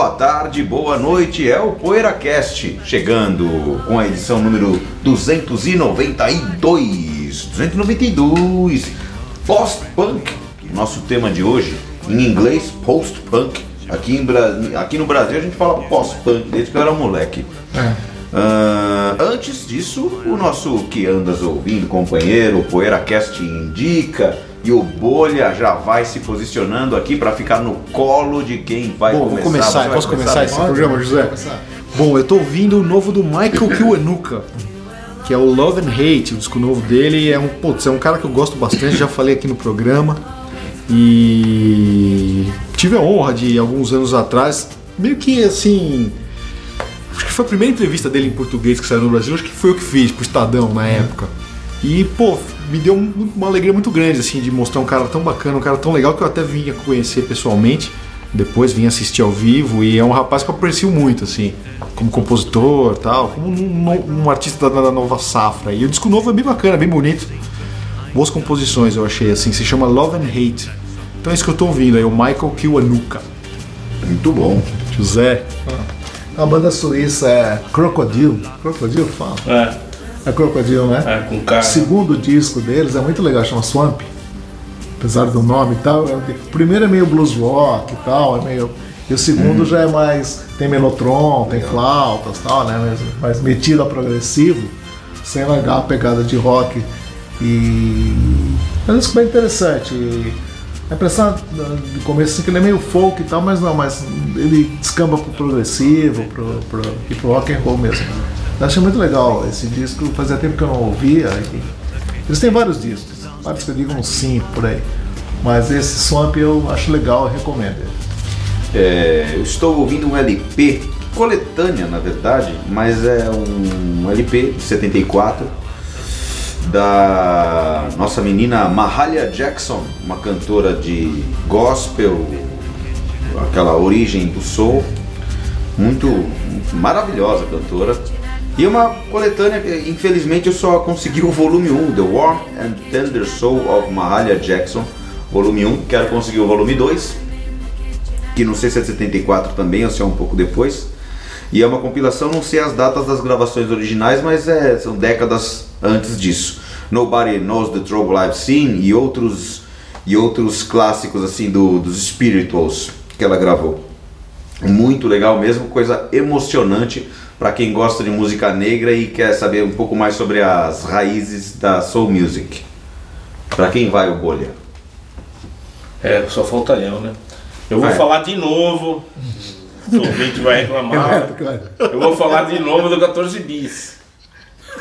boa tarde, boa noite, é o PoeiraCast, chegando com a edição número 292, 292, Post-Punk, nosso tema de hoje, em inglês, Post-Punk, aqui, em Bra- aqui no Brasil a gente fala Post-Punk, desde que eu era moleque. Ah, antes disso, o nosso Que Andas Ouvindo, companheiro, PoeiraCast indica e o Bolha já vai se posicionando aqui para ficar no colo de quem vai Bom, começar. vou começar. Vai Posso começar esse Pode. programa, José? Bom, eu tô ouvindo o novo do Michael Kiwanuka, que é o Love and Hate, o disco novo dele. É um, putz, é um cara que eu gosto bastante, já falei aqui no programa. E tive a honra de, alguns anos atrás, meio que assim. Acho que foi a primeira entrevista dele em português que saiu no Brasil, acho que foi eu que fiz pro Estadão na época. E, pô, me deu um- uma alegria muito grande, assim, de mostrar um cara tão bacana, um cara tão legal que eu até vinha conhecer pessoalmente. Depois vim assistir ao vivo e é um rapaz que eu aprecio muito, assim, como compositor tal, como um, um artista da, da nova safra. E o disco novo é bem bacana, bem bonito. Boas composições, eu achei, assim, se chama Love and Hate. Então é isso que eu tô ouvindo aí, o Michael Kiwanuka. Muito bom. José. A banda suíça é Crocodile. Crocodile fala? É, É Crocodile, né? é, com cara. O segundo disco deles é muito legal, chama Swamp. Apesar do nome e tal. é- O primeiro é meio blues rock e tal, é meio. E o segundo já é mais. tem melotron, tem flautas e tal, né? Mais, mais metido a progressivo, sem largar a pegada de rock. E. É um disco bem interessante. E a impressão do começo assim, que ele é meio folk e tal, mas não, mas ele descamba pro progressivo pro, pro, e pro rock and roll mesmo. Eu achei muito legal esse disco, fazia tempo que eu não ouvia. eles têm vários discos, vários que eu digo uns 5 por aí. Mas esse Swamp eu acho legal, eu recomendo. É, eu estou ouvindo um LP, coletânea na verdade, mas é um LP de 74 da nossa menina Mahalia Jackson, uma cantora de gospel, aquela origem do soul, muito maravilhosa cantora. E uma coletânea, infelizmente eu só consegui o volume 1, The Warm and Tender Soul of Mahalia Jackson, volume 1, quero conseguir o volume 2, que não sei se é de 74 também ou se é um pouco depois. E é uma compilação, não sei as datas das gravações originais, mas é, são décadas antes disso. Nobody Knows the Trouble I've Seen e outros, e outros clássicos assim do, dos spirituals que ela gravou. Muito legal mesmo, coisa emocionante para quem gosta de música negra e quer saber um pouco mais sobre as raízes da soul music. Para quem vai o bolha? É, só falta eu, né? Eu vou Vai. falar de novo. O ouvinte vai reclamar. Eu vou falar de novo do 14 bis.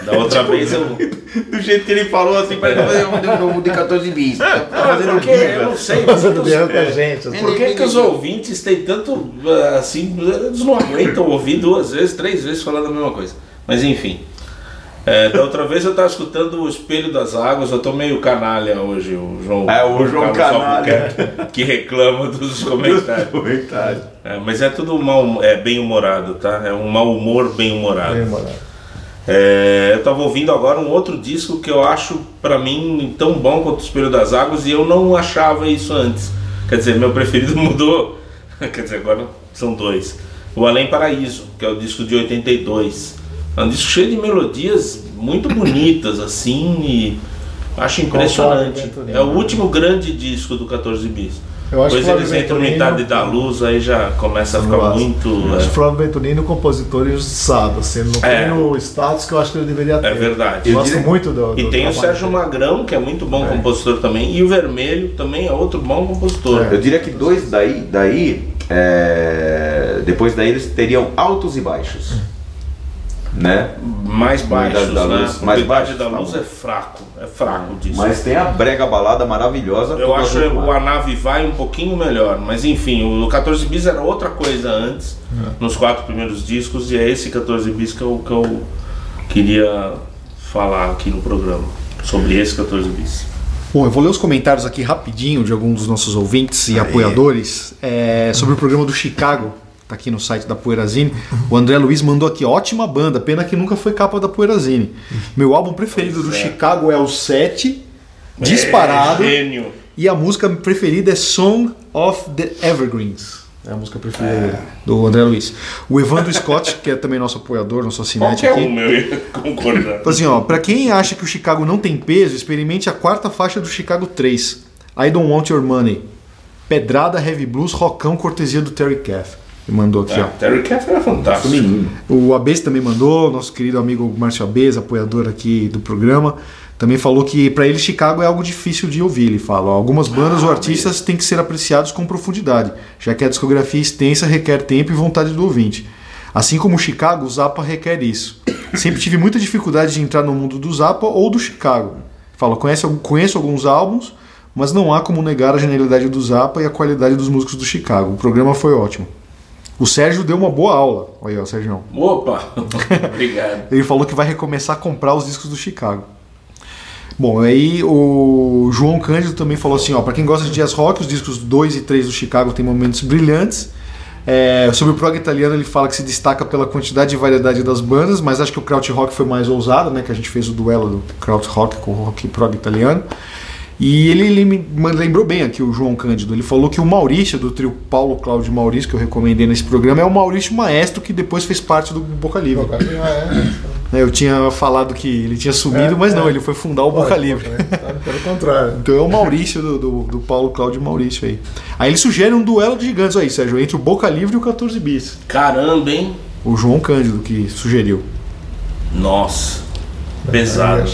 Da outra vez eu. Do jeito que ele falou assim, parece que eu fazer um novo de 14 bis. Tá fazendo Porque eu não sei. Fazendo birra com a é, gente. assim. Por que, que os ouvintes têm tanto. eh, Assim, eles não aguentam ouvir duas vezes, três vezes falando a mesma coisa. Mas enfim. É, da outra vez eu estava escutando o Espelho das Águas, eu tô meio canalha hoje, o João. É, o João Carlos Canalha. Que reclama dos comentários. Comentário. É, mas é tudo mal, é bem humorado, tá? É um mau humor bem humorado. Bem humorado. É, eu tava ouvindo agora um outro disco que eu acho, pra mim, tão bom quanto o Espelho das Águas e eu não achava isso antes. Quer dizer, meu preferido mudou. Quer dizer, agora são dois. O Além Paraíso, que é o disco de 82. É um disco cheio de melodias muito bonitas, assim, e acho impressionante. É o último grande disco do 14 Bis. Eu acho Depois Flávio eles entram Venturino- metade da luz, aí já começa a ficar Eu acho. muito. Eu é. Flávio Venturino um compositor injustiçado, assim, não É. tem o status que eu acho que ele deveria ter. É verdade. Eu gosto muito do, do E tem o Sérgio dele. Magrão, que é muito bom compositor também, e o Vermelho também é outro bom compositor. Eu diria que dois daí, daí é, depois daí eles teriam altos e baixos. Né? Mais baixos, da né? Luz, mais baixos, da tá Luz é fraco, é fraco disso. Mas tem a brega balada maravilhosa. Eu acho o Anavi vai um pouquinho melhor, mas enfim, o 14 bis era outra coisa antes, nos quatro primeiros discos, e é esse 14 bis que eu, que eu queria falar aqui no programa, sobre esse 14 bis. Bom, eu vou ler os comentários aqui rapidinho de alguns dos nossos ouvintes e apoiadores é, sobre o programa do Chicago. Tá aqui no site da Poeirazine. O André Luiz mandou aqui, ótima banda, pena que nunca foi capa da Poeirazine. Meu álbum preferido do é. Chicago é o 7, disparado. É. E a música preferida é Song of the Evergreens. É a música preferida dele, do André Luiz. O Evandro Scott, que é também nosso apoiador, nosso assinante Qualquer aqui. um, eu ia concordar. Assim, ó, pra quem acha que o Chicago não tem peso, experimente a quarta faixa do Chicago 3. I Don't Want Your Money. Pedrada, heavy blues, rockão, cortesia do Terry Caff. Mandou aqui, É, ó. Terry Caff era fantástico. Menino. O Abes também mandou, nosso querido amigo Márcio Abes, apoiador aqui do programa, também falou que pra ele Chicago é algo difícil de ouvir. Ele fala: ó, algumas bandas ou artistas têm que ser apreciados com profundidade, já que a discografia extensa requer tempo e vontade do ouvinte. Assim como o Chicago, o Zappa requer isso. Sempre tive muita dificuldade de entrar no mundo do Zappa ou do Chicago. Fala: conhece, conheço alguns álbuns, mas não há como negar a genialidade do Zappa e a qualidade dos músicos do Chicago. O programa foi ótimo. O Sérgio deu uma boa aula. Olha aí, ó, Sérgio. Opa! Obrigado. Ele falou que vai recomeçar a comprar os discos do Chicago. Bom, aí o João Cândido também falou assim, ó, para quem gosta de jazz rock, os discos 2 e 3 do Chicago têm momentos brilhantes. É, sobre o prog italiano, ele fala que se destaca pela quantidade e variedade das bandas, mas acho que o krautrock foi mais ousado, né, que a gente fez o duelo do krautrock com o rock prog italiano. E ele, ele me lembrou bem aqui o João Cândido. Ele falou que o Maurício, do trio Paulo Cláudio Maurício, que eu recomendei nesse programa, é o Maurício Maestro, que depois fez parte do Boca Livre. Né, Eu tinha falado que ele tinha sumido, É, mas não, é. ele foi fundar o Boca Livre. Pelo contrário. Então é o Maurício do, do, do Paulo Cláudio Maurício aí. Aí ele sugere um duelo de gigantes aí, Sérgio, entre o Boca Livre e o 14 Bis. Caramba, hein? O João Cândido que sugeriu. Nossa. Pesado.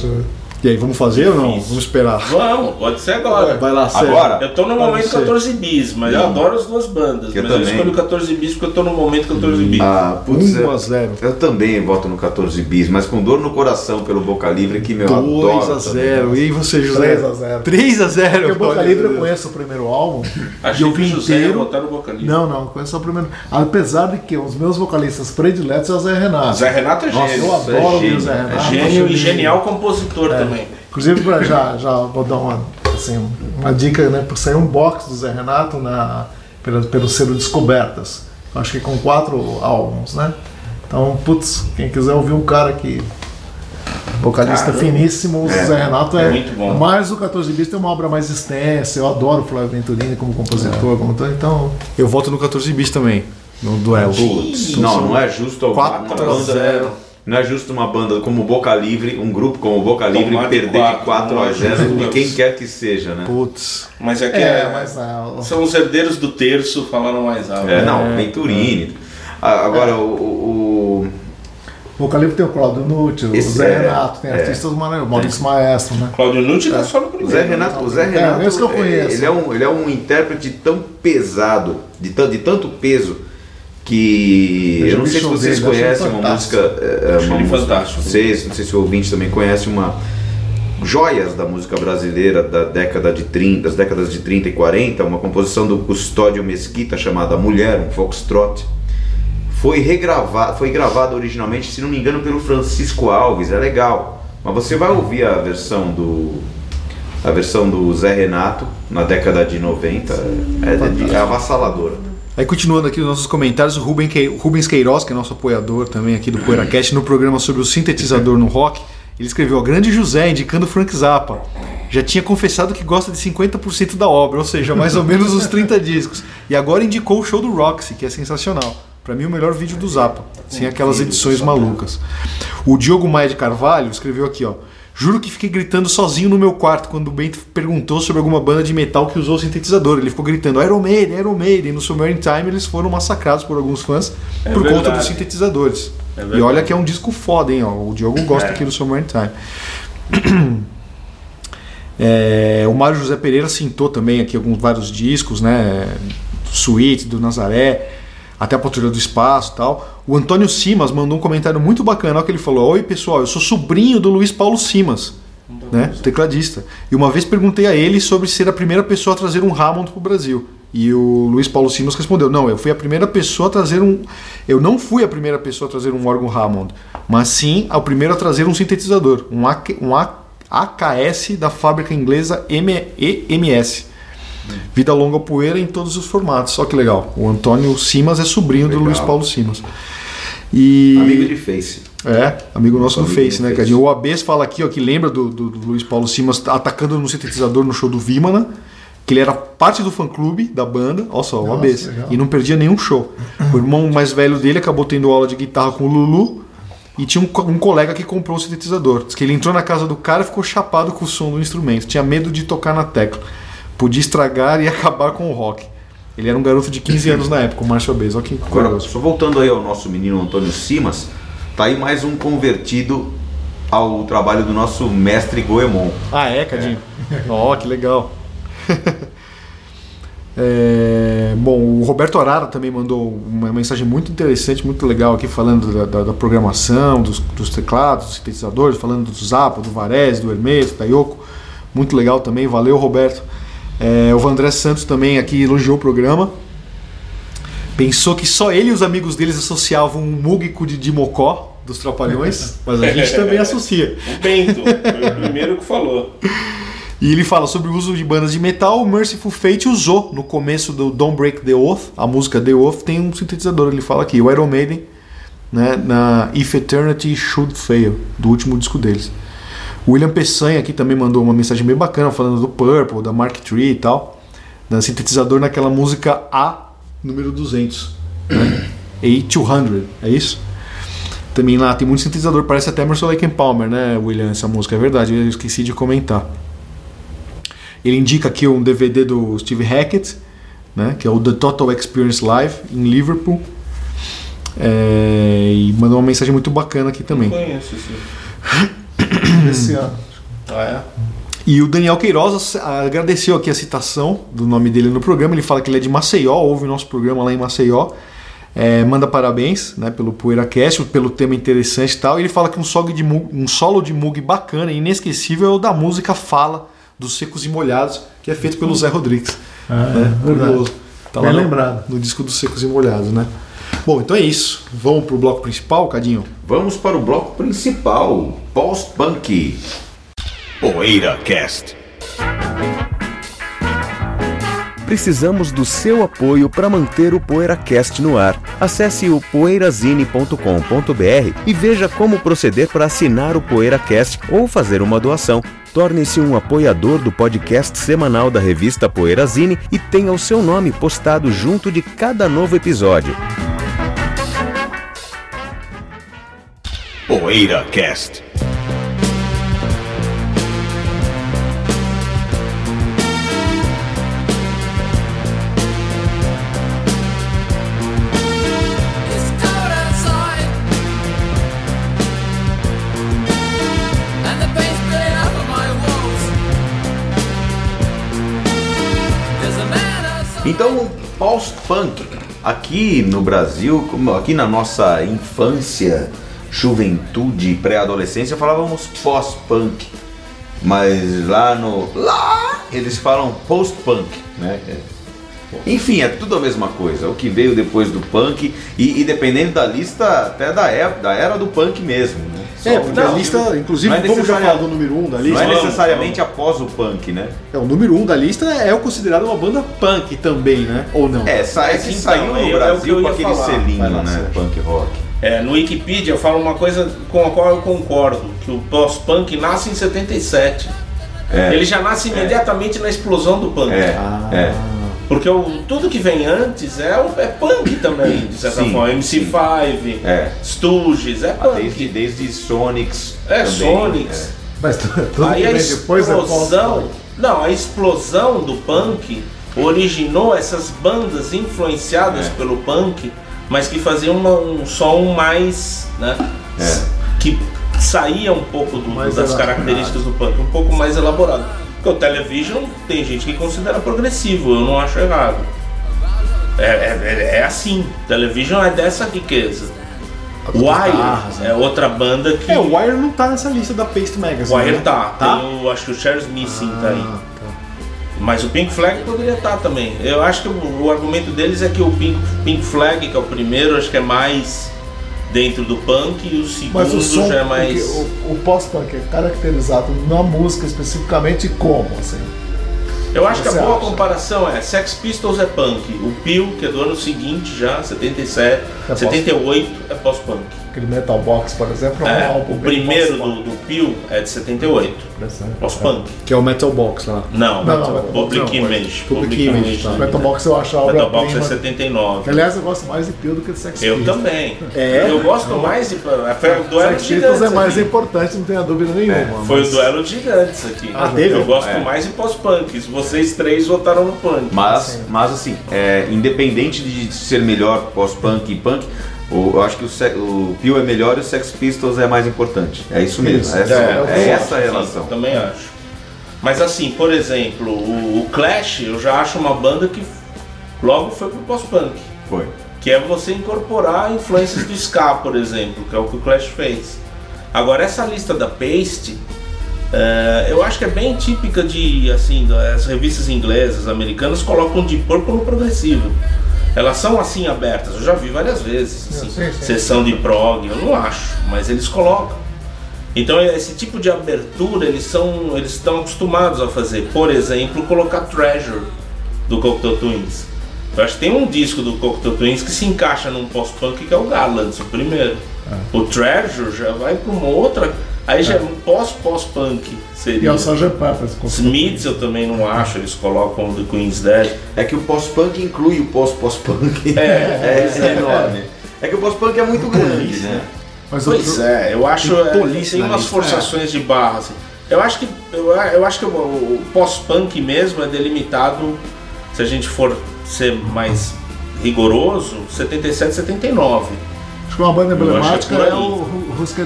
E aí, vamos fazer ou não? Vamos esperar. Vamos, pode ser agora. Vai lá, Sérgio. Agora? Eu tô no momento você. 14 bis, mas eu Não. adoro as duas bandas. Eu mas eu também. escolho 14 bis porque eu tô no momento 14 bis. Ah, putz, 1 a eu, 0. eu também voto no 14 bis, mas com dor no coração pelo Boca Livre que meu 2 adoro a também. 0. E aí você, José? 3 a 0. 3 a 0. Porque o Boca Livre eu conheço o primeiro álbum. Achei eu que o José ia inteiro. botar no Boca Livre. Não, não, conheço só o primeiro. Apesar de que os meus vocalistas prediletos é o Zé Renato. Zé Renato é gênio. eu Nossa, é adoro gênio, o Zé é Renato. Gênio e genial compositor também. Inclusive, pra- já, já vou dar uma, assim, uma dica, né? Por sair um box do Zé Renato na, pelo, pelo selo Descobertas. Acho que com quatro álbuns, né? Então, putz, quem quiser ouvir um cara que. Vocalista Caramba. finíssimo, o Zé Renato é, É muito bom. mais o 14 bis tem uma obra mais extensa. Eu adoro o Flávio Venturini como compositor, como todo, então Eu voto no 14 Bis também. No duelo. Putz, não, não é justo uma 4 a banda- 0. Não é justo uma banda como Boca Livre, um grupo como Boca Livre, Tomar de perder quatro, de 4 não a é 0 justo. de quem quer que seja, né? Putz. Mas é que é, é- mas não, são os herdeiros do terço falando mais alto. É, não, Venturini. Ah, Agora, o, o- o Boca Livre tem o Claudio Nucci, o Zé é- Renato, tem é. artistas maravilhosos, Maurício Maestro, né? Claudio Nucci tá só no o primeiro. Zé Renato, o Zé É, Renato esse que eu é, conheço. ele, é um, ele é um intérprete tão pesado, de, tan- de tanto peso, que Eu não sei se vocês conhecem uma fantástico. música. é, é, Acho uma música- fantástico. Vocês, não sei se o ouvinte também conhece uma. Joias da música brasileira da década de 30, das décadas de 30 e 40, uma composição do Custódio Mesquita chamada Mulher, um foxtrot. Foi regravada, foi gravada originalmente, se não me engano, pelo Francisco Alves, é legal. Mas você vai ouvir a versão do a versão do Zé Renato na década de 90, é, de- é avassaladora. Aí continuando aqui nos nossos comentários, o Ruben Que- Rubens Queiroz, que é nosso apoiador também aqui do PoeiraCast, no programa sobre o sintetizador no rock, ele escreveu, ó, grande José, indicando Frank Zappa. Já tinha confessado que gosta de 50% da obra, ou seja, mais ou menos os 30 discos. E agora indicou o show do Roxy, que é sensacional. Pra mim, o melhor vídeo do Zappa, sem aquelas edições malucas. O Diogo Maia de Carvalho escreveu aqui, ó. Juro que fiquei gritando sozinho no meu quarto quando o Bento perguntou sobre alguma banda de metal que usou sintetizador. Ele ficou gritando Iron Maiden, Iron Maiden. No Submarine Time eles foram massacrados por alguns fãs É por conta verdade. dos sintetizadores. É e olha que é um disco foda, hein? Ó. O Diogo gosta É. aqui do Submarine Time. É, o Mário José Pereira cintou também aqui alguns vários discos, né? Suíte, do Nazaré. até a Patrulha do Espaço e tal. O Antônio Simas mandou um comentário muito bacana, que ele falou: Oi pessoal, eu sou sobrinho do Luiz Paulo Simas, né, tecladista. E uma vez perguntei a ele sobre ser a primeira pessoa a trazer um Hammond pro Brasil. E o Luiz Paulo Simas respondeu: Não, eu fui a primeira pessoa a trazer um. Eu não fui a primeira pessoa a trazer um órgão Hammond, mas sim o primeiro a trazer um sintetizador, um, um AKS da fábrica inglesa EMS. Vida longa poeira em todos os formatos. Olha que legal. O Antônio Simas é sobrinho Legal. do Luiz Paulo Simas. E Amigo de Face. é, amigo nosso do Face, né. Cadinho? O Abes fala aqui, ó, que lembra do, do- do Luiz Paulo Simas atacando no sintetizador no show do Vimana, que ele era parte do fã-clube da banda, olha só, o legal. e não perdia nenhum show. O irmão mais velho dele acabou tendo aula de guitarra com o Lulu, e tinha um, um colega que comprou o sintetizador. Diz que ele entrou na casa do cara e ficou chapado com o som do instrumento, tinha medo de tocar na tecla. Podia estragar e acabar com o rock. Ele era um garoto de 15 anos na época, o Márcio Abes, olha que Agora, curioso. só voltando aí ao nosso menino Antônio Simas, tá aí mais um convertido ao trabalho do nosso mestre Goemon. Ah, é, Cadinho? Ó, que legal. É, bom, o Roberto Arara também mandou uma mensagem muito interessante, muito legal aqui, falando da, da- da programação, dos, dos teclados, dos sintetizadores, falando do Zappa, do Varese, do Hermeto, da Yoko. Muito legal também, valeu, Roberto. É, o Vandré Santos também aqui elogiou o programa. Pensou que só ele e os amigos deles associavam um múgico de, de Mocó, dos Trapalhões, mas a gente também associa. O Bento, foi o primeiro que falou. E ele fala sobre o uso de bandas de metal. O Merciful Fate usou no começo do Don't Break the Oath, a música The Oath tem um sintetizador. Ele fala aqui, o Iron Maiden, né, na If Eternity Should Fail, do último disco deles. O William Peçanha aqui também mandou uma mensagem bem bacana falando do Purple, da Mark III e tal, da sintetizador naquela música A número 200, né? A200, é isso? Também lá tem muito sintetizador, parece até Emerson Lake and Palmer, né, William? Essa música é verdade, eu esqueci de comentar. Ele indica aqui um DVD do Steve Hackett, né, que é o The Total Experience Live em Liverpool. É, e mandou uma mensagem muito bacana aqui também. Não conheço. Esse ano. Ah, é? E o Daniel Queiroz agradeceu aqui a citação do nome dele no programa. Ele fala que ele é de Maceió, ouve o nosso programa lá em Maceió. É, manda parabéns né, pelo PoeiraCast, pelo tema interessante e tal. E ele fala que um solo de Moog, um solo de Moog bacana e inesquecível é o da música Fala, dos Secos e Molhados, que é feito pelo Zé Rodrigues. Ah, né? é verdade. Curioso. Tá Bem lá no- lembrado. No disco dos Secos e Molhados, né? Bom, então é isso. Vamos pro bloco principal, Cadinho? Vamos para o bloco principal, Post-Punk. PoeiraCast. Precisamos do seu apoio para manter o PoeiraCast no ar. Acesse o poeirazine.com.br e veja como proceder para assinar o PoeiraCast ou fazer uma doação. Torne-se um apoiador do podcast semanal da revista Poeirazine e tenha o seu nome postado junto de cada novo episódio. Man outside. Então, post-punk. Aqui no Brasil, aqui na nossa infância, juventude, pré-adolescência, falávamos pós-punk. Mas lá no. Lá eles falam post-punk, né? É. Enfim, é tudo a mesma coisa. O que veio depois do punk e, e dependendo da lista, até da era, da era do punk mesmo. Né? Só É, porque não, a lista, inclusive, não é vamos já falar do número 1 um da Não lista. é Vamos, necessariamente após o punk, né? É, o número 1 um da lista é o considerado uma banda punk também, né? Ou não? É, sa é que Então, saiu no é- é Brasil com ia aquele falar. selinho, lá, né? Punk rock. É, no Wikipedia eu falo uma coisa com a qual eu concordo, que o pós-punk nasce em 77. É. Ele já nasce imediatamente na explosão do punk. É, Ah. é. Porque o, tudo que vem antes é, o- é punk também, de certa Sim, forma. MC5, É. Stooges, é Ah, punk. Desde, desde Sonics. É, também, Sonics. Mas tudo Aí que a vem depois é explosão. pós-punk. não, a explosão do punk originou essas bandas influenciadas É. pelo punk, mas que faziam uma- um som mais. Né, É. Que saía um pouco do- Mais das elaborado. características do punk, um pouco mais elaborado. Porque o Television tem gente que considera progressivo, eu não acho errado. É, é, é assim. Television é dessa riqueza. Wire guitarras, né? é outra banda que. É, o Wire não tá nessa lista da Paste Magazine. Wire né? tá. Tá? Tem o, acho que o Charles Missing tá aí. Tá. Mas o Pink Flag poderia estar também. Eu acho que o, o argumento deles é que o Pink, Pink Flag, que é o primeiro, acho que é mais dentro do punk e o segundo Mas o som, já é mais. o, o pós-punk é caracterizado na música especificamente como, assim? Eu acho que a boa acha? comparação é Sex Pistols é punk, o Peel, que é do ano seguinte já, 77, É 78 é pós-punk. Aquele Metal Box, por exemplo, é um É, álbum o primeiro do, do Peel é de 78, por exemplo. pós-punk. Que é o Metal Box lá. Não, Não, não, Public não, Image. Public Image, tá. Metal Box eu acho a Metal Box é obra-prima. 79. Aliás, eu gosto mais de Peel do que de Sex Eu também. É? Eu gosto mais de. Foi o duelo Sex Pistols é mais aqui. importante, não tenha dúvida nenhuma. Foi mas- o duelo de gigantes aqui. Ah, teve? Eu gosto É. mais de pós-punk. Vocês três votaram no punk. Mas, mas assim, é, independente de ser melhor pós-punk e punk, o- eu acho que o, o Peel é melhor e o Sex Pistols é mais importante. É isso mesmo. Isso. Essa, É, é, eu é gosto, essa a Sim, relação. também acho. Mas assim, por exemplo, o, o Clash eu já acho uma banda que logo foi pro pós-punk. Foi. Que é você incorporar influências do ska, por exemplo, que é o que o Clash fez. Agora, essa lista da Paste, eh, eu acho que é bem típica de, assim, as revistas inglesas, americanas, colocam de Purple no progressivo. Elas são assim abertas, eu já vi várias vezes. assim, Sim, sim. Sessão de prog, eu não acho, mas eles colocam. Então esse tipo de abertura eles são eles estão acostumados a fazer. Por exemplo, colocar Treasure do Cocteau Twins. Eu acho que tem um disco do Cocteau Twins que se encaixa num pós-punk que é o Garlands, o primeiro. O Treasure já vai para uma outra, aí já é um pós-pós-punk E seria. é o Sgt. Pepper's. Smiths eu também não acho, eles colocam The Queen's Dead. É que o pós-punk inclui o pós-pós-punk. É, é, isso é enorme. É que o pós-punk é muito grande, né? Mas Pois o, é, eu acho Tem é, police tem umas lista, forçações de barra. assim. Eu acho que eu, eu acho que o, o pós-punk mesmo é delimitado, se a gente for ser mais rigoroso, 77, 79. acho que uma banda acho emblemática é é o Ru- Husker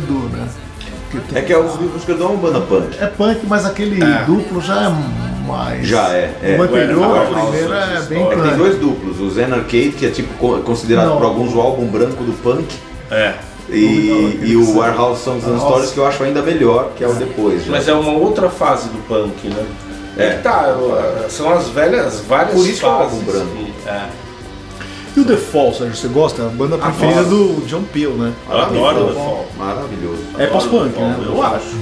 Né? Que tem- É que é o Buscador é uma banda punk. É punk, mas aquele É. duplo já é mais. Já é, é. O anterior, Ué, a primeira é bem É que tem punk. dois duplos, o Zen Arcade, que é tipo co- considerado Não. por alguns o álbum branco do punk, É. e, e o Warehouse Songs and. Stories, que eu acho ainda melhor, que é o depois. já. Mas é uma outra fase do punk, né? É, É. que tá, eu- são as velhas, várias Por isso que é o fases. álbum branco. que- é. E o The Fall, Sérgio, você gosta? É a banda preferida do John Peel, né? Eu adoro The Fall. Maravilhoso. É pós-punk, Adoro né? The Fall, Eu acho.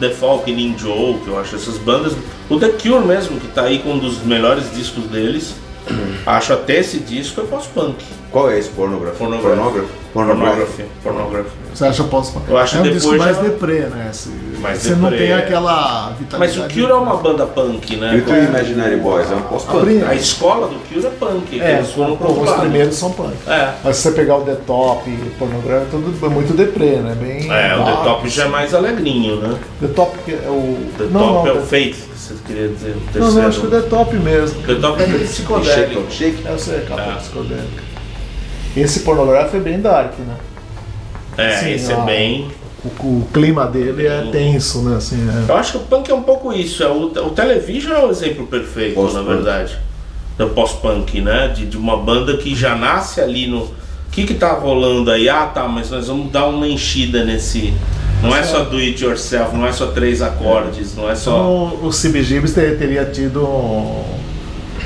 The Fall, Killing Joe, que eu acho essas bandas. O The Cure mesmo, que tá aí com um dos melhores discos deles. acho até esse disco é pós-punk. Qual é esse? Pornography. Pornography? Pornography. Pornography. Você acha pós-punk? Eu acho é um que disco depois mais já- deprê, né? Se- Mais você não deprê, tem é. aquela Mas vitalidade. o Cure é uma banda punk, E né? o Three Imaginary Boys é um A pós-punk. pri- A escola do Cure é punk, que É, eles foram os lado. primeiros são punk. É. Mas se você pegar o The Top, pornografia, tudo é muito deprê, né? Bem É, o The Top já é mais alegrinho, né? The Top que é o. The não, Top não, é o The- Faith, que você queria dizer. O Não, terceiro. não, acho que o The Top mesmo. The Top é aquele psicodélico. Shake, shake. Eu sei, capa Ah. psicodélica. Esse pornográfico é bem dark, né? É, Sim, esse é ó. bem. O, o clima dele é tenso, né? Assim, é. Eu acho que o punk é um pouco isso. É o, o Television é o exemplo perfeito, na Pós-punk. verdade. Do pós-punk, né? De, de uma banda que já nasce ali no. O que que tá rolando aí? Ah, tá, mas nós vamos dar uma enchida nesse. Não é só do it yourself, não é só três acordes, não é só. Então, o CBGBs ter- teria tido. um-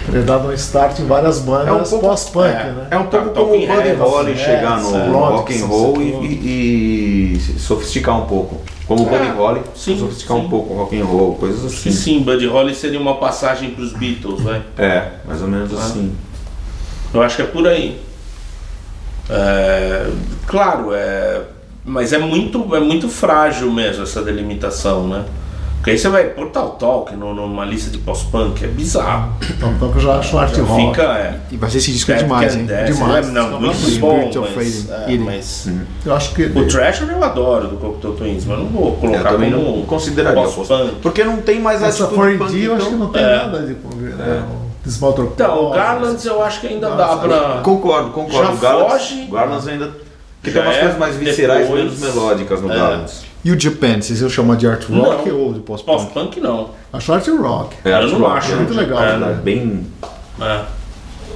Teria dado um start em várias bandas É um pouco- pós-punk, é. né? É um pouco Tá, como o Buddy Holly é, chegar no é, rock and roll e, e- e sofisticar um pouco. Como o Buddy É, Holly, sim, sofisticar sim. um pouco o rock and roll, coisas assim. sim, Buddy Holly seria uma passagem pros Beatles, vai. É, mais ou menos Ah. assim. Eu acho que é por aí. É, claro, é, mas é muito, é muito frágil mesmo essa delimitação, né? Porque aí você vai pôr tal talk no- numa lista de pós-punk, é bizarro. Então, então eu já acho art rock. Fica, é. E vai ser esse disco é Dead demais, Can hein? Dance, Demais. é, Não, muito bom, of mas, é, Ele. mas Eu acho que. o Thrasher eu adoro do Cocteau Twins, mas não vou Eu colocar também como não consideraria pós-punk. Porque não tem mais Essa atitude 4D punk, eu acho que então- não tem É. nada de punk, né? O Small Então, o Garlands eu acho que ainda dá pra. Concordo, concordo. Já o Garlands, foge. Garlands ainda. Que Já tem umas é coisas mais viscerais, depois- menos melódicas no É. Garlands. E o Japan, vocês iam chamar de art rock Não. ou de pós-punk? Pós-punk não. Acho art rock. É, Eu art não rock, acho. né? Muito legal, É, né? Bem. É.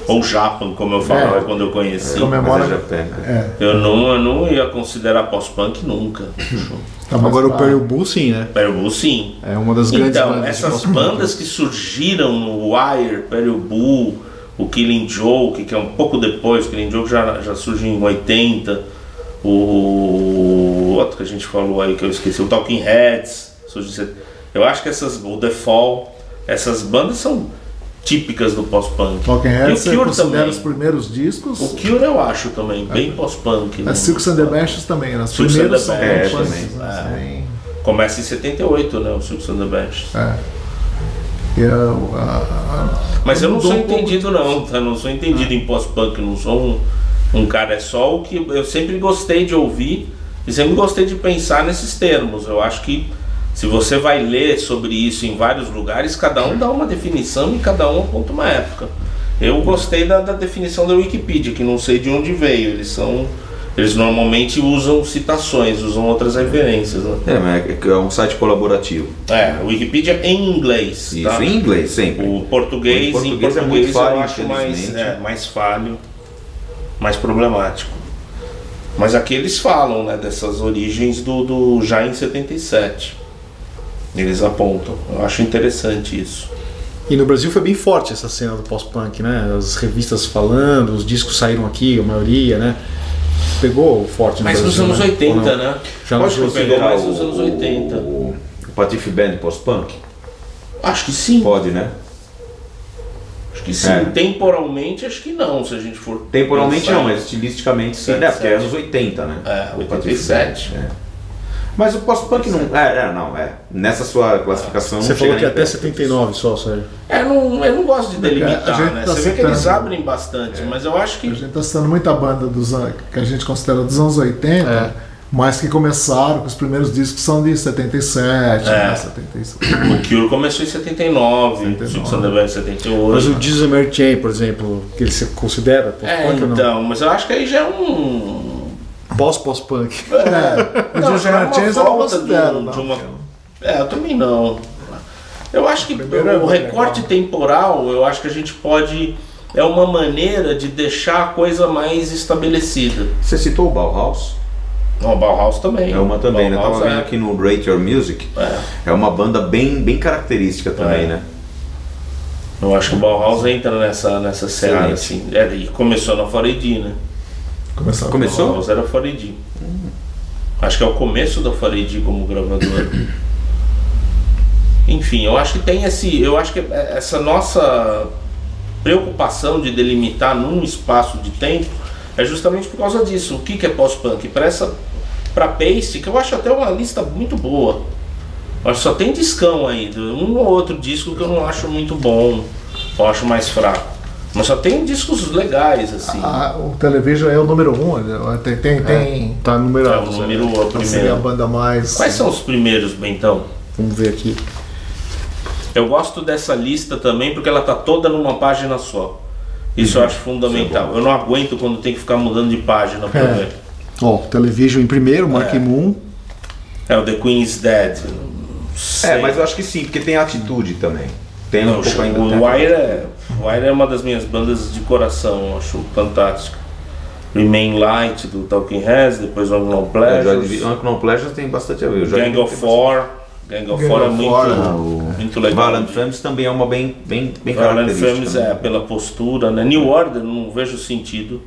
Ou Japan, como eu falava É. quando eu conheci. Comemora. É Japan, cara. É, Eu não, eu não ia considerar pós-punk nunca. tá Agora o. Perry Bull, sim, né? Peril sim. É uma das grandes Então, essas bandas que surgiram no Wire, Peril Bull, o Killing Joke, que é um pouco depois, o Killing Joke já, já surgiu em 80, o outro que a gente falou aí que eu esqueci, o Talking Heads, eu acho que essas, o The Fall, essas bandas são típicas do pós-punk. Talking E Heads o você Cure também. os primeiros discos. O Cure eu acho também, bem pós-punk. né? As Silks and the Bashes também, né? Os Silks and primeiros the são bem punks, também. né? Bem- Começa em 78, né, o Silks and the Bashes. É. E a- a- a- Mas eu não sou um entendido não, tá? Não sou entendido em pós-punk, não sou um, um cara, é só o que eu sempre gostei de ouvir e sempre gostei de pensar nesses termos. Eu acho que se você vai ler sobre isso em vários lugares, cada um dá uma definição e cada um aponta uma época. Eu gostei da, da definição da Wikipedia, que não sei de onde veio. Eles são. Eles normalmente usam citações, usam outras referências. Né? É, mas é é um site colaborativo. É, Wikipedia em inglês. Isso, tá? em inglês sempre. O português, O português em português é muito falho, eu acho mais, é, mais falho, mais problemático. Mas aqui eles falam né, dessas origens do, do já em 77. Eles apontam. Eu acho interessante isso. E no Brasil foi bem forte essa cena do pós-punk, né? As revistas falando, os discos saíram aqui, a maioria, né? Pegou forte no Mas nos Brasil, anos né? 80, Ou não? né? Já Pode nos pegou mais o, nos anos 80. o, o Patife Band pós-punk? Acho que sim. Pode, né? Que sim. É. Temporalmente, acho que não, se a gente for. Temporalmente pensar. não, mas estilisticamente sim. Sete, É, porque é anos 80, né? É, O Patife 87. Band, é. Mas o pós-punk não. É, é, não, é. Nessa sua classificação Você não falou que até perto 79 só, Sérgio. É, não, eu não gosto de a delimitar, gente né? tá Você vê que eles citando- abrem bastante, mas eu acho que. A gente tá citando muita banda dos que a gente considera dos anos 80, É. mas que começaram, que os primeiros discos são de 77, É. né? 76. O Cure começou em 79, o Six and the Band em 78. Mas o Mary Chain, por exemplo, que ele se considera É, pós-punk não? então, mas eu acho que aí já é um. Pós-pós-punk. O Não, Disney já é uma Chains eu não volta de, considero, um- não. de uma. É, eu também não. Eu acho que Primeiro é o recorte temporal, eu acho que a gente pode. É uma maneira de deixar a coisa mais estabelecida. Você citou o Bauhaus? Não, o Bauhaus também. É uma também, né? Eu Bauhaus tava vendo é- aqui no Rate Your Music. é. É uma banda bem, bem característica também, É. né? Eu acho que o Bauhaus entra nessa, nessa seara, assim. Excelente. É, e começou na Faredi, né? Começaram Começou? O Bauhaus era Faredi. Acho que é o começo da Faredi como gravadora. Enfim, eu acho que tem esse. Eu acho que essa nossa preocupação de delimitar num espaço de tempo é justamente por causa disso. O que, que é pós-punk? Para essa. Pra Pace, que eu acho até uma lista muito boa. Eu acho que só tem discão aí, um ou outro disco que eu não acho muito bom, eu acho mais fraco. Mas só tem discos legais, assim. Ah, o Television é o número um, né? tem, tem, tem Tá é numerado. o número o seria a primeiro. banda mais. Quais são os primeiros, Bentão? Vamos ver aqui. Eu gosto dessa lista também porque ela tá toda numa página só. Isso eu acho fundamental. Eu não aguento quando tem que ficar mudando de página pra É. ver. Ó, Television em primeiro, Mark É. Moon. É o The Queen's Dead. Sei. É, mas eu acho que sim, porque tem atitude também. Tem um Não, pouco ainda. o tem- Wire é, o Wire é uma das minhas bandas de coração, eu acho fantástico. Remain Light do Talking Heads, depois É, Joy Pleasures, Division- Unknown Pleasures tem bastante a ver. O Gang of Four. Gang of Four é muito, Four, o muito legal. Violent Femmes também é uma bem, bem, bem Violent característica. Femmes né? é pela postura, né? New Order não vejo sentido.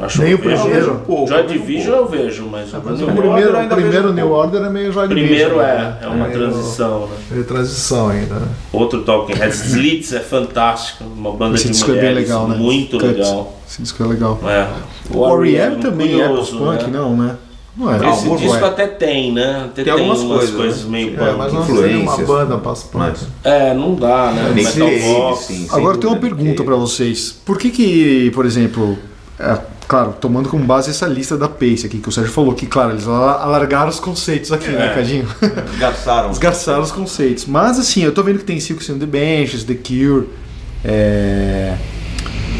Acho Nem o eu vejo. primeiro. Um pouco, Joy Division eu vejo, mas New o Order- primeiro, eu o primeiro vejo New pouco. Order é meio Joy primeiro Division, é, né? é uma meio- transição, né? Meio transição ainda. né? Outro Talking Heads, Slits é fantástico, uma banda Esse de disco é mulheres bem legal, né? muito Cuts. legal. Esse disco é legal. É. O R.E.M. é também é curioso, pós-punk, né? não, né? Não é. Esse disco é. até tem, né? Até Tem algumas umas coisas, né? meio É, punk. mas não seria uma banda pós Mas, É, não dá, né? Metal sim, sem Agora tem uma pergunta pra vocês. Por que que, por exemplo, é, claro, tomando como base essa lista da Pace aqui, que o Sérgio falou que, claro, eles alargaram os conceitos aqui, né, é, né, Cadinho? Esgarçaram. esgarçaram os conceitos. Mas, assim, eu tô vendo que tem Silk and the Benches, The Cure, é...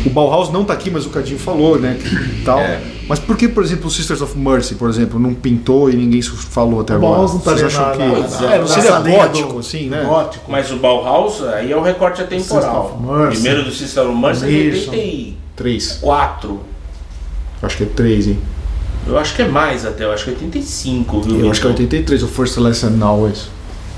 O Bauhaus não tá aqui, mas o Cadinho falou, né, tal. É. Mas por que, por exemplo, o Sisters of Mercy, por exemplo, não pintou e ninguém falou até o agora? O Bauhaus não tá Vocês acham que... É, não é seria gótico, assim, né? Gótico. Mas o Bauhaus, aí é o recorte atemporal. Primeiro do Sisters of Mercy, é Três. Quatro. Acho que é 3, hein? Eu acho que é mais até, eu acho que é 85, viu? Eu Bentão? acho que é 83, o First Lesson Always.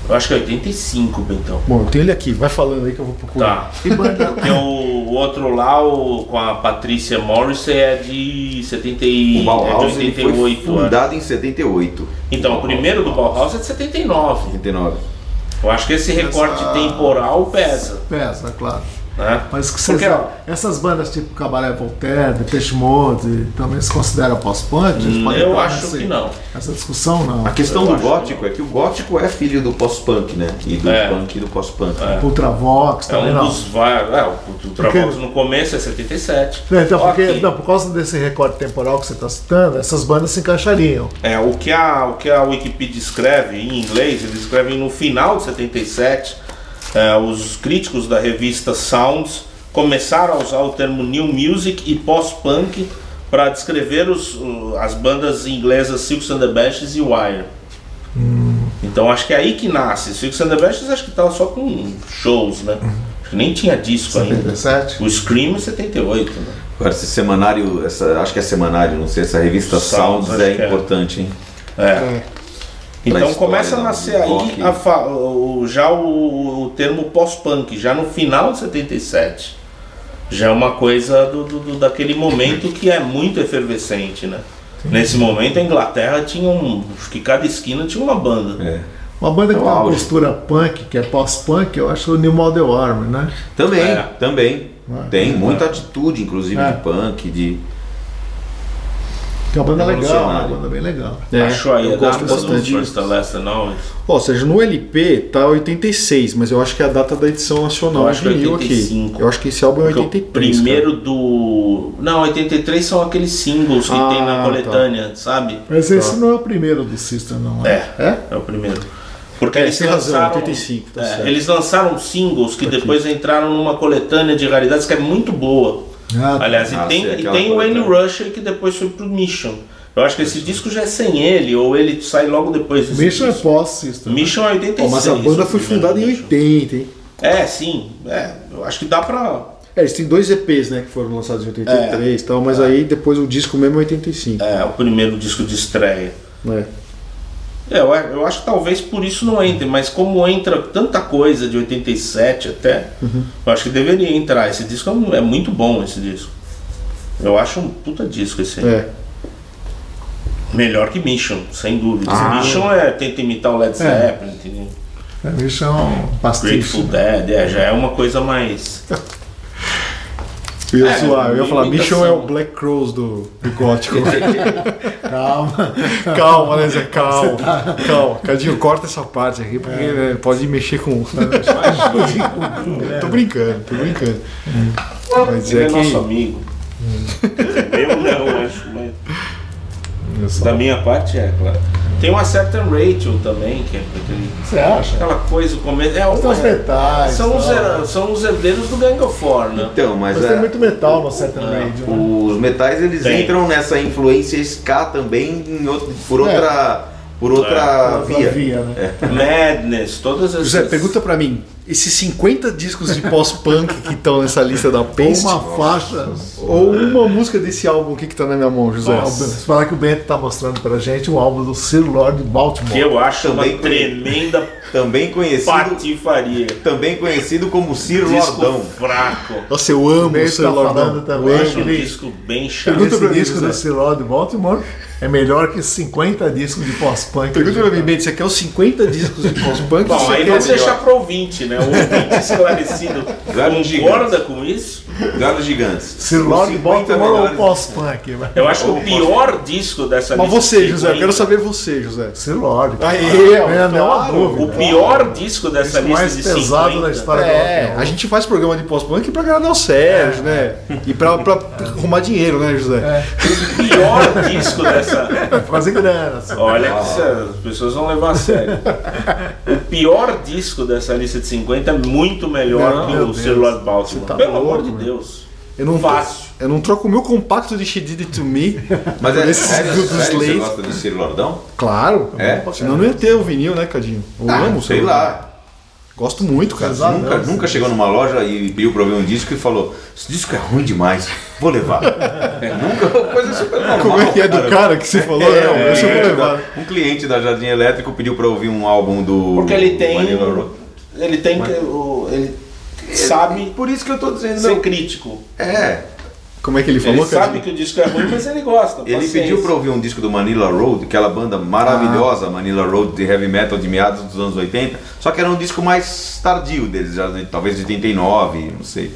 Eu acho que é 85, é é Bentão. Bom, tem ele aqui, vai falando aí que eu vou procurar. Tá. Tem o outro lá, o, com a Patrícia Morris, é de 78. o Bauhaus, é de 88. Ele foi fundado em 78. Então, o, o primeiro do Bauhaus é de 79. 79. Eu acho que esse recorte Essa... temporal pesa. Pesa, claro. Né? Mas que Porque, essas bandas tipo Cabaré Voltaire, Depeche Mode, também se considera pós-punk? Podem eu acho que não. Essa discussão não. A questão Eu do gótico é que o gótico é filho do pós-punk, né? E do É. punk e do pós-punk. É. Ultravox É também um não. dos vários. É, o, o Travaux no começo é 77. Não, Então, porque, não, por causa desse recorte temporal que você está citando, essas bandas se encaixariam. É, o que, a, o que a Wikipedia escreve em inglês, eles escrevem no final de 77, é, os críticos da revista Sounds começaram a usar o termo New Music e Post-Punk para descrever os, as bandas inglesas Silks and the Bashes e Wire. Então acho que é aí que nasce. Silks and the Bashes acho que tava só com shows, né? Acho que nem tinha disco ainda. 77. O Scream é 78, né? Agora, esse semanário, essa, acho que é semanário, não sei, essa revista Sounds, Sounds, é é. importante, hein? É. Então começa a nascer aí a fa- o- já o, o termo pós-punk, já no final de 77. Já é uma coisa do, do- do- daquele momento que é muito efervescente, né? Nesse momento a Inglaterra tinha um. Acho que cada esquina tinha uma banda. É. Uma banda que É tem uma postura punk, que é pós-punk, eu acho o New Model Army, né? Também, É. também. É. Tem muita atitude, inclusive, É. de punk, de. Que é uma banda legal, uma Revolucionário. banda bem legal. É, Achou aí eu gosto bastante. Ó, ou seja, no LP tá 86, mas eu acho que é a data da edição nacional Eu acho que é vinil 85. aqui. Eu acho que esse álbum é Porque 83. o primeiro do. Não, 83 são aqueles singles que Ah, tem na tá. coletânea, sabe? Mas esse não é o primeiro do System, não é? É. É o primeiro. Porque É, eles tem razão, lançaram, 85, tá é, certo. eles lançaram singles que Tá aqui. depois entraram numa coletânea de raridades que é muito boa. Ah, Aliás, Ah, e tem, sim, e tem o Annie coletânea. Rusher que depois foi pro Mission. Eu acho que esse disco já é sem ele, ou ele sai logo depois desse Mission é disco. pós-System. né? Mission é 86. Ó, mas a banda foi fundada em Mission. 80, hein? É, sim. É, eu acho que dá pra. É, eles têm dois EPs, né, que foram lançados em 83 e tal, mas aí depois o disco mesmo é 85. É, o primeiro disco de estreia. É. É, eu, eu acho que talvez por isso não entre, mas como entra tanta coisa de 87 até, eu acho que deveria entrar. Esse disco é é muito bom, esse disco. Eu acho um puta disco esse aí. É. Melhor que Mission, sem dúvida. Ah. Mission é, tenta imitar o Led Zeppelin, entendeu? É, Mission é um pastiche. Grateful Dead, é, já é uma coisa mais. Eu ia É, zoar, eu ia falar. Mission é o Black Crows do, do gótico. Calma. calma, né, Zé? Calma. Calma. Cadinho, corta essa parte aqui, porque né, pode mexer com. tô brincando, tô brincando. Mas Ele é é nosso que. amigo. Dizer, eu não acho, mas. Da minha parte é, claro. Tem uma certa Rachel também, que é aquele, Você acha? aquela coisa, o começo. É, Mas tem os é, metais. são, os, her- são os herdeiros do Gang of Four, né? Então, mas, Mas é, tem muito metal no Certain É. Radio. né? os metais eles Tem. entram nessa influência ska também em outro- por É. outra, por outra Outra via. via, né? Madness, todas essas. José, pergunta pra mim, esses 50 discos de pós-punk que estão nessa lista da Ou Paste, uma faixa. ou uma música desse álbum aqui que tá na minha mão, José? Ó, Você falar que o Bento tá mostrando pra gente um álbum do Sir Lord Baltimore. Que eu acho uma Também conhe- tremenda Também conhecido, patifaria. também conhecido como Disco Lordão. fraco. Nossa, eu amo O o Sir tá Lordão. também. Eu Acho um Ele- disco bem chato. Pergunta pra mim, disco José. do Sir Lord Baltimore é melhor que 50 discos de pós-punk. Pergunta pra mim, Bento, você quer os 50 discos de pós-punk? ou Bom, você aí quer vamos melhor? deixar pro ouvinte, né? O ouvinte esclarecido concorda com isso? Galos Gigantes. Lord 50 Baltimore ou pós-punk? Eu acho que o pior disco dessa Mas lista você, de José, eu 50 quero saber você, José. Sir Lord. Aê, ó, é, não é uma dúvida. O pior disco dessa disco lista mais de pesado 50 da história É, a gente faz programa de pós-punk pra agradar o Sérgio, né? E pra, pra arrumar dinheiro, né, José? O pior disco dessa. Fazer grana. só. Olha que cê- as pessoas vão levar a sério. O pior disco dessa lista de 50 é muito melhor Não, que o Deus. Lord Baltimore. Tá Pelo louco, amor de meu. Deus. Eu não, Fácil. Eu não troco o meu compacto de She Did It To Me. Mas é Esse sério, do- do que você Slade. gosta de Ciro Lordão? Claro. É? Senão não ia ter o vinil, né, Cadinho? Eu amo o Sei lá. Gosto muito, cara. Exato. Nunca, não, nunca chegou numa loja e pediu pra ver um disco e falou: Esse disco é ruim demais, vou levar. nunca, coisa super normal. Como é que é do cara que você falou? É, não, deixa eu é, levar. Um cliente da Jardim Elétrico pediu pra ouvir um álbum do. Porque ele tem. Ele tem. que- o- Ele sabe Por isso que eu tô dizendo. ser Não, crítico. é. Como é que ele Ele falou, sabe Cadinho? que o disco é ruim, mas ele gosta. Ele paciência. pediu pra ouvir um disco do Manila Road, aquela banda maravilhosa, Manila Road de heavy metal de meados dos anos 80, só que era um disco mais tardio deles, já, talvez de 89, não sei.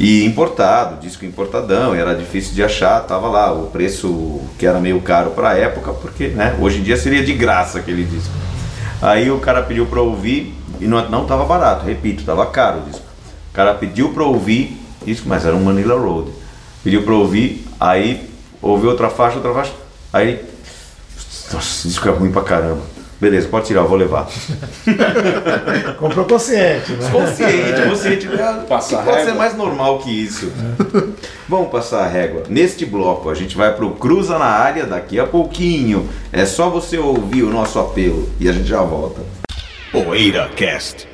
E importado, disco importadão, era difícil de achar, tava lá o preço que era meio caro pra época, porque né, hoje em dia seria de graça aquele disco. Aí o cara pediu pra ouvir e não, não tava barato, repito, tava caro o disco. O cara pediu pra ouvir disco, mas era um Manila Road. Pediu pra ouvir, aí ouviu outra faixa, outra faixa. Aí, nossa, esse disco é ruim pra caramba. Beleza, pode tirar, eu vou levar. Comprou consciente, né? Consciente, consciente. né? Passar que pode régua. ser mais normal que isso. Vamos passar a régua. Neste bloco, a gente vai pro Cruza na área daqui a pouquinho. É só você ouvir o nosso apelo e a gente já volta. Poeira Cast.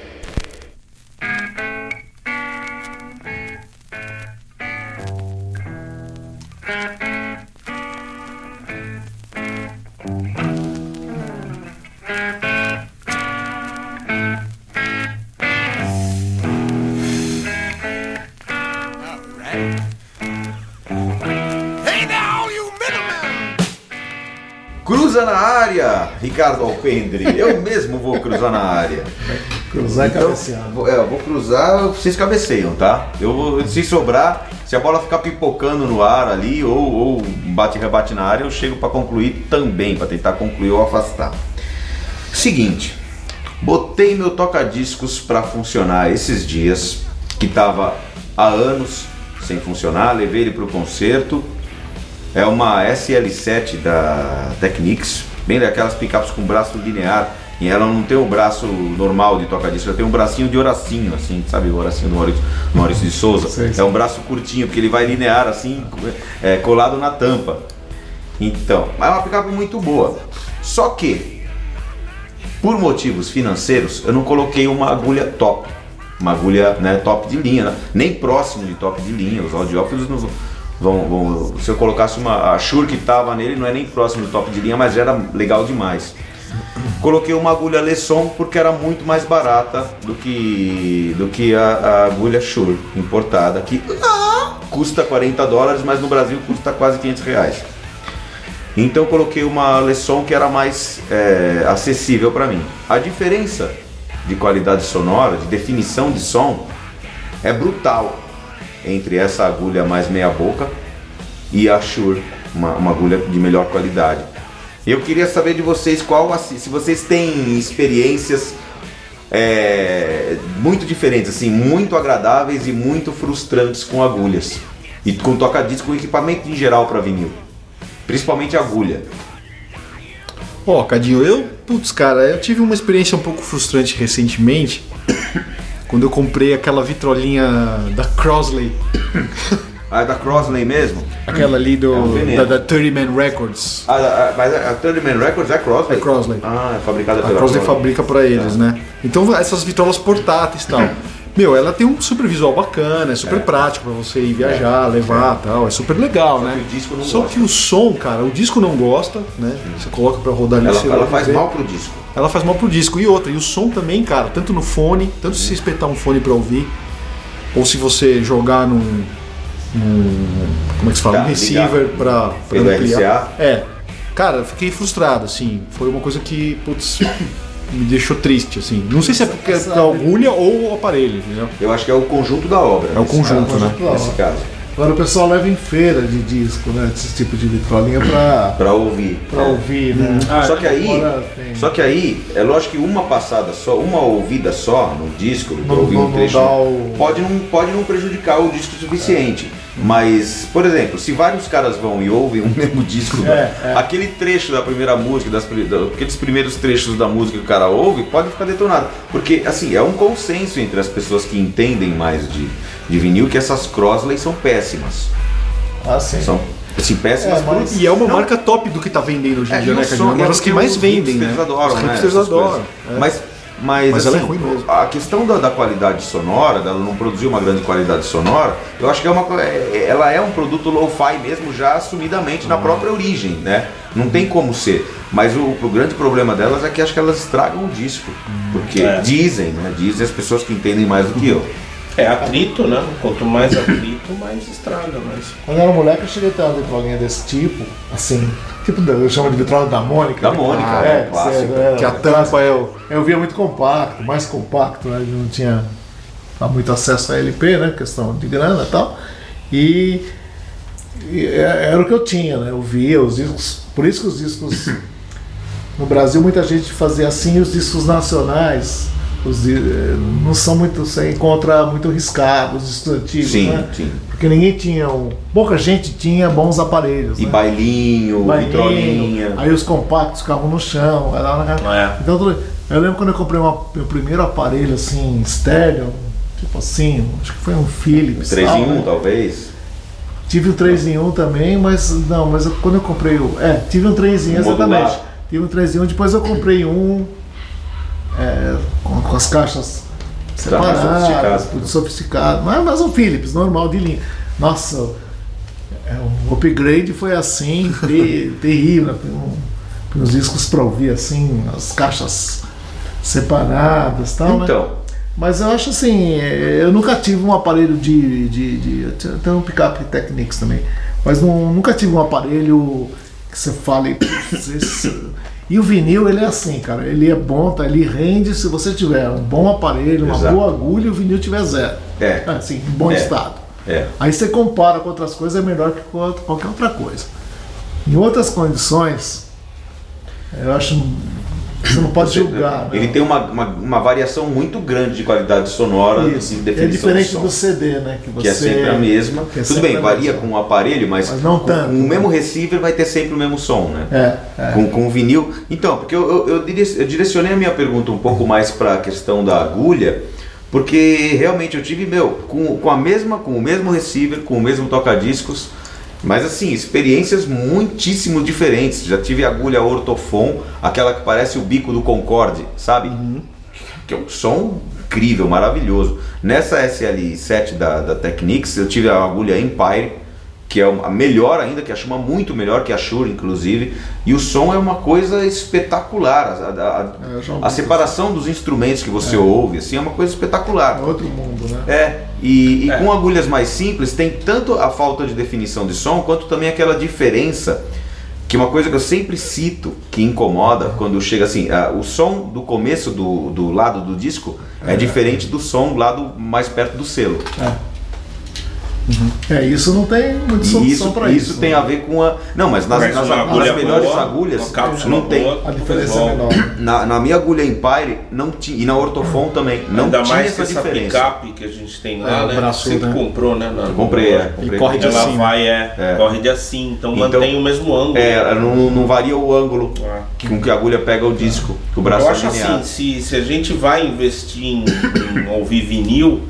Cruza na área, Ricardo Alpendre. Eu mesmo vou cruzar na área. Cruzar e Então, cabecear. vou- é, eu vou cruzar, vocês cabeceiam, tá? Eu vou, se sobrar, se a bola ficar pipocando no ar ali ou, ou bate e rebate na área, eu chego para concluir também, para tentar concluir ou afastar. Seguinte, botei meu toca-discos para funcionar esses dias, que tava há anos sem funcionar, levei ele pro concerto. É uma SL7 da Technics, bem daquelas picapes com braço linear. E ela não tem o braço normal de toca-disco, ela tem um bracinho de oracinho, assim, sabe o oracinho do Maurício, Maurício de Souza? Sei, sei. É um braço curtinho, porque ele vai linear assim, é, colado na tampa. Então, é uma picape muito boa. Só que, por motivos financeiros, eu não coloquei uma agulha top. Uma agulha né, top de linha, né? nem próximo de top de linha. Os audiófilos não vão, vão- Se eu colocasse uma. A Shure que estava nele não é nem próximo do top de linha, mas era legal demais. Coloquei uma agulha Lesson porque era muito mais barata do que, do que a, a agulha Shure importada, que custa 40 dólares, mas no Brasil custa quase 500 reais. Então coloquei uma Lesson que era mais é, acessível para mim. A diferença de qualidade sonora, de definição de som, é brutal entre essa agulha mais meia boca e a Shure, uma, uma agulha de melhor qualidade. Eu queria saber de vocês qual assim, se vocês têm experiências é, muito diferentes, assim, muito agradáveis e muito frustrantes com agulhas e com toca-disco, com equipamento em geral para vinil, principalmente agulha. Ó, Cadinho, eu, putz, cara, eu tive uma experiência um pouco frustrante recentemente. Quando eu comprei aquela vitrolinha da Crosley, Ah, é da Crosley mesmo? aquela ali do, É um da, da 30 Man Records. Ah, a, mas a Third Man Records é Crosley? É Crosley. Ah, é fabricada A pela Crosley fabrica pra eles, né? Então essas vitrolas portáteis e tal. Meu, ela tem um super visual bacana, é super prático pra você ir viajar, levar e tal, é super legal, Só né? que Só gosta. que o som, cara, o disco não gosta, né? Você coloca pra rodar ali, Ela, ela faz ver. mal pro disco. Ela faz mal pro disco. E outra, e o som também, cara, tanto no fone, tanto se você espetar um fone pra ouvir, ou se você jogar num. num como é que se fala? Tá, um receiver Pelo ampliar. É. Cara, fiquei frustrado, assim. Foi uma coisa que, putz, me deixou triste, assim. Não sei se é porque é essa- a agulha ou o aparelho, entendeu? Eu acho que é o conjunto da obra. É o conjunto, caso. né? Nesse obra. caso. Agora o pessoal leva em feira de disco, né? Esse tipo de vitrolinha pra, Pra ouvir. pra É. ouvir, né? só que aí, Agora tem- só que aí, é lógico que uma passada só, uma ouvida só no disco, Não- ouvir um trecho, pode, não, pode não prejudicar o disco o suficiente. Mas, por exemplo, se vários caras vão e ouvem o mesmo disco, É, é. aquele trecho da primeira música, das, da- aqueles primeiros trechos da música que o cara ouve, pode ficar detonado. Porque, assim, é um consenso entre as pessoas que entendem mais de, de vinil que essas Crossley são péssimas. Ah, sim. São, assim, péssimas É, mas- E é uma Não, marca top do que tá vendendo hoje em é, dia, né, Uma é das que mais os vendem, né? hipsters adoram, Os né? adoram. coisas. É. Mas, mas, Mas ela é assim, ruim mesmo. A questão da, da qualidade sonora, dela não produzir uma grande qualidade sonora, eu acho que é uma, co- é- ela é um produto lo-fi mesmo, já assumidamente Uhum. na própria origem, né? Não tem como ser. Mas o, o grande problema delas é que acho que elas estragam o disco. Porque É. dizem, né? Dizem as pessoas que entendem mais do que eu. É atrito, né? Quanto mais atrito, mais estraga. Mas... Quando eu era moleque, eu cheguei a ter uma vitrolinha desse tipo, assim, tipo, eu chamo de vitrola da Mônica. Da né? Mônica, Ah, é, é, clássico. é, Que a tampa é o. Eu via muito compacto, mais compacto, né? Não tinha muito acesso a LP, né? Questão de grana e tal. E, e é- era o que eu tinha, né? Eu via os discos. Por isso que os discos. No Brasil, muita gente fazia assim, e os discos nacionais. Os, eh, não são muito. Você encontra muito riscados, os discos antigos, Sim, né? sim. Porque ninguém tinha. um- pouca gente tinha bons aparelhos. E né? bailinho, Bailinho, vitrolinha. Aí os compactos ficavam no chão. É. Então, tudo- eu lembro quando eu comprei uma- meu primeiro aparelho assim, estéreo, tipo assim, acho que foi um Philips. 3 tal, em 1, né? talvez. Tive o 3 em 1 também, mas não, mas eu- quando eu comprei o. É, tive um 3 em 1, Modular. exatamente. Tive um 3 em 1, depois eu comprei um com, as caixas Tá separadas, sofisticado. tudo sofisticado. Mas, mas um Philips, normal de linha. Nossa, é, o upgrade foi assim, te- terrível. Um, os discos para ouvir assim, as caixas separadas tal, né? Então, Mas eu acho assim, é, eu nunca tive um aparelho de. de, de eu tenho- um picape Technics também, mas não- nunca tive um aparelho que você fale. E o vinil, ele é assim, cara, ele é bom, tá? ele rende se você tiver um bom aparelho, uma Exato. boa agulha e o vinil tiver zero. É. Assim, em bom É. estado. é. Aí você compara com outras coisas, é melhor que com qualquer outra coisa. Em outras condições, eu acho. Você não pode julgar. né? Ele tem uma, uma, uma variação muito grande de qualidade sonora Isso. e É diferente de som. do CD, né? Que, você, que é sempre a mesma. é Tudo bem, varia mesma. com o aparelho, mas, Mas não com, tanto, com o né? mesmo receiver vai ter sempre o mesmo som, né? É, é. Com, com o vinil. Então, porque eu, eu, eu direcionei a minha pergunta um pouco mais para a questão da agulha, porque realmente eu tive, meu, com, com a mesma, com o mesmo receiver, com o mesmo toca-discos, mas assim, experiências muitíssimo diferentes. Já tive agulha ortofon, aquela que parece o bico do Concorde, sabe? Que é um som incrível, maravilhoso. Nessa SL7 da, da Technics, eu tive a agulha Empire, que é a melhor ainda, que a chama muito melhor que a Shure, inclusive. E o som é uma coisa espetacular. A, a- É, eu já a separação dos instrumentos que você ouve, assim, é uma coisa espetacular. É outro mundo, né? É, e, e É. com agulhas mais simples tem tanto a falta de definição de som quanto também aquela diferença que uma coisa que eu sempre cito que incomoda quando chega assim, ah, o som do começo do, do lado do disco é, diferente do som do lado mais perto do selo. É, isso não tem muita E solução isso, para isso isso. tem né? a ver com a. Não, mas nas, Mas nas, nas agulha melhores boa, agulhas não tem. boa, A diferença é menor. Na, na minha agulha Empire não tinha, e na Ortofon também, não Ainda tinha mais essa que essa diferença. picape que a gente tem É, lá, o né? braço, Você que né? comprou, né? na- Comprei, é. Comprei. corre de Ela assim. vai, é, É. corre de assim, então, Então, mantém o mesmo ângulo. É, não, não varia o ângulo Ah. com que a agulha pega o disco, que o braço Eu é acho linear. assim, se, se a gente vai investir em, em ouvir vinil,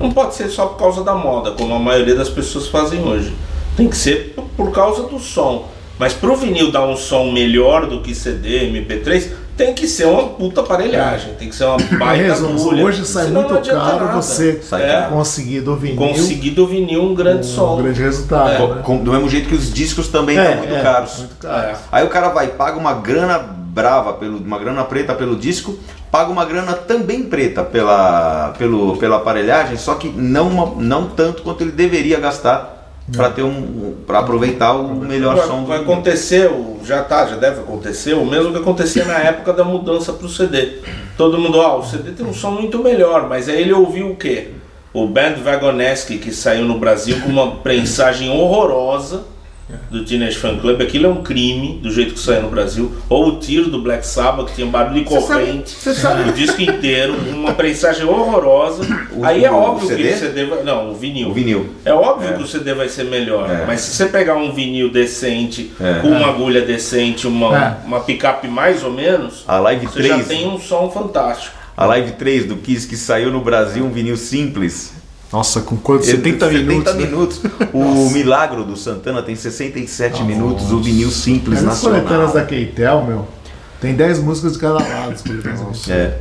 não pode ser só por causa da moda, como a maioria das pessoas fazem hoje. Tem que ser por, causa do som. Mas pro vinil dar um som melhor do que CD, MP3, tem que ser uma puta aparelhagem, tem que ser uma baita resumo, agulha. hoje sai muito caro nada. você É. conseguir do vinil Conseguir do vinil um grande um som. grande resultado. É. Né? com- do mesmo jeito que os discos também É, estão muito é, caros. muito caro. É. Aí o cara vai, paga uma grana brava, pelo, uma grana preta pelo disco, paga uma grana também preta pela, pelo, pela aparelhagem, só que não, uma- não tanto quanto ele deveria gastar para ter um, para aproveitar o melhor vai, som do vai acontecer, o- já tá, já deve acontecer, o mesmo que acontecia na época da mudança pro CD. Todo mundo, ó, o CD tem um som muito melhor, mas aí ele ouviu o quê? o Band Vagonesky, que saiu no Brasil com uma prensagem horrorosa do Teenage Fan Club. Aquilo é um crime, do jeito que saiu no Brasil. Ou o tiro do Black Sabbath, que tinha barulho de corrente. O disco inteiro, uma prensagem horrorosa. O- Aí é o óbvio CD? que o CD vai. Não, o vinil. O vinil. É óbvio que o CD vai ser melhor, É. mas se você pegar um vinil decente, É. com uma agulha decente, uma, É. uma picape mais ou menos, A Live você já 3. tem um som fantástico. A Live 3 do Kiss que saiu no Brasil, um vinil simples. Nossa, com quanto? 70 minutos. né? minutos. O Milagro do Santana tem 67 minutos, o vinil simples Mas as nacional. coletâneas da Keitel, meu, tem 10 músicas de cada lado. as. É.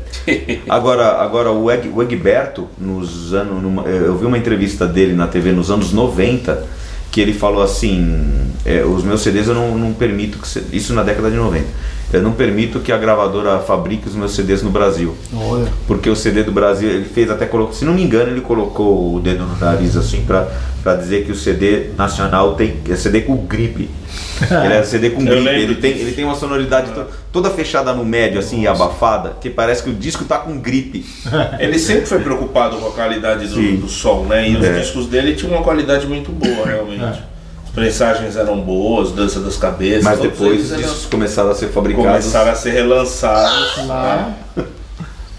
Agora, agora o, Eg, o Egberto, nos anos, numa- eu vi uma entrevista dele na TV nos anos 90, que ele falou assim: é, os meus CDs eu não, não permito que. se- Isso na década de 90. Eu não permito que a gravadora fabrique os meus CDs no Brasil. Olha. Porque o CD do Brasil, ele fez até colocou, se não me engano, ele colocou o dedo no nariz assim pra, pra dizer que o CD nacional tem é CD com gripe. Ele é CD com gripe, ele tem, ele tem uma sonoridade to- toda fechada no médio assim e abafada, que parece que o disco tá com gripe. Ele sempre foi preocupado com a qualidade do, do som, né? E os É. discos dele tinham uma qualidade muito boa, realmente. As prensagens eram boas, dança das cabeças. Mas depois eles eram- começaram a ser fabricados. começaram a ser relançados. Lá,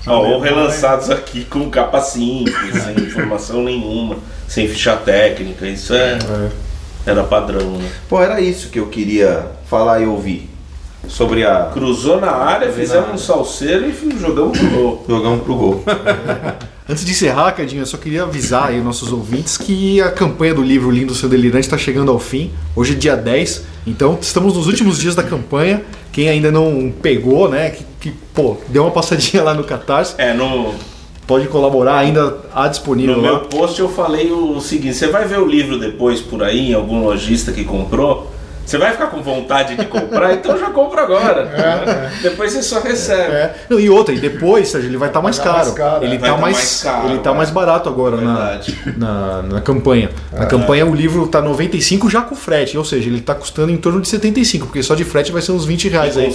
Ó, ou relançados aqui com capa simples, sem informação nenhuma, sem ficha técnica. Isso é, era padrão, né? Pô, era isso que eu queria falar e ouvir. Sobre a. Cruzou na área, fizemos um salseiro e jogamos pro gol. Jogamos pro gol. Antes de encerrar, Cadinho, eu só queria avisar aí nossos ouvintes que a campanha do livro Lindo Seu Delirante está chegando ao fim. Hoje é dia 10, então estamos nos últimos dias da campanha. Quem ainda não pegou, né, que, que, pô, deu uma passadinha lá no Catarse, É, no, pode colaborar, ainda há disponível no lá. meu post eu falei o seguinte: você vai ver o livro depois por aí, em algum lojista que comprou. Você vai ficar com vontade de comprar, então já compra agora. Depois você só recebe. É. Não, e outra, e depois, Sérgio, ele vai estar mais, Vai tá caro. mais caro, Ele vai tá tá mais, mais caro, ele tá mais barato agora na, na, na campanha. Na campanha o livro tá 95 já com frete, ou seja, ele tá custando em torno de 75, porque só de frete vai ser uns 20 reais Com aí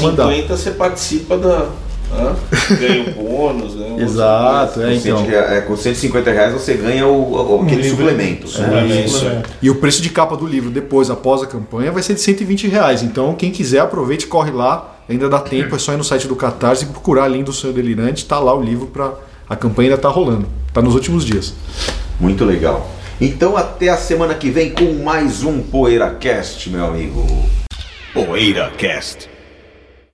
mandar. 150 você participa da. Ganha o bônus, ganha um Exato, é Com então. 100 é, com 150 reais você ganha o, o- aquele livro. suplemento. É, né? isso. E o preço de capa do livro depois, após a campanha, vai ser de 120 reais. Então, quem quiser, aproveite, corre lá. Ainda dá tempo, é só ir no site do Catarse e procurar Lindo Sonho Delirante. Tá lá o livro para A campanha ainda tá rolando. Tá nos últimos dias. Muito legal. Então até a semana que vem com mais um PoeiraCast, meu amigo. PoeiraCast.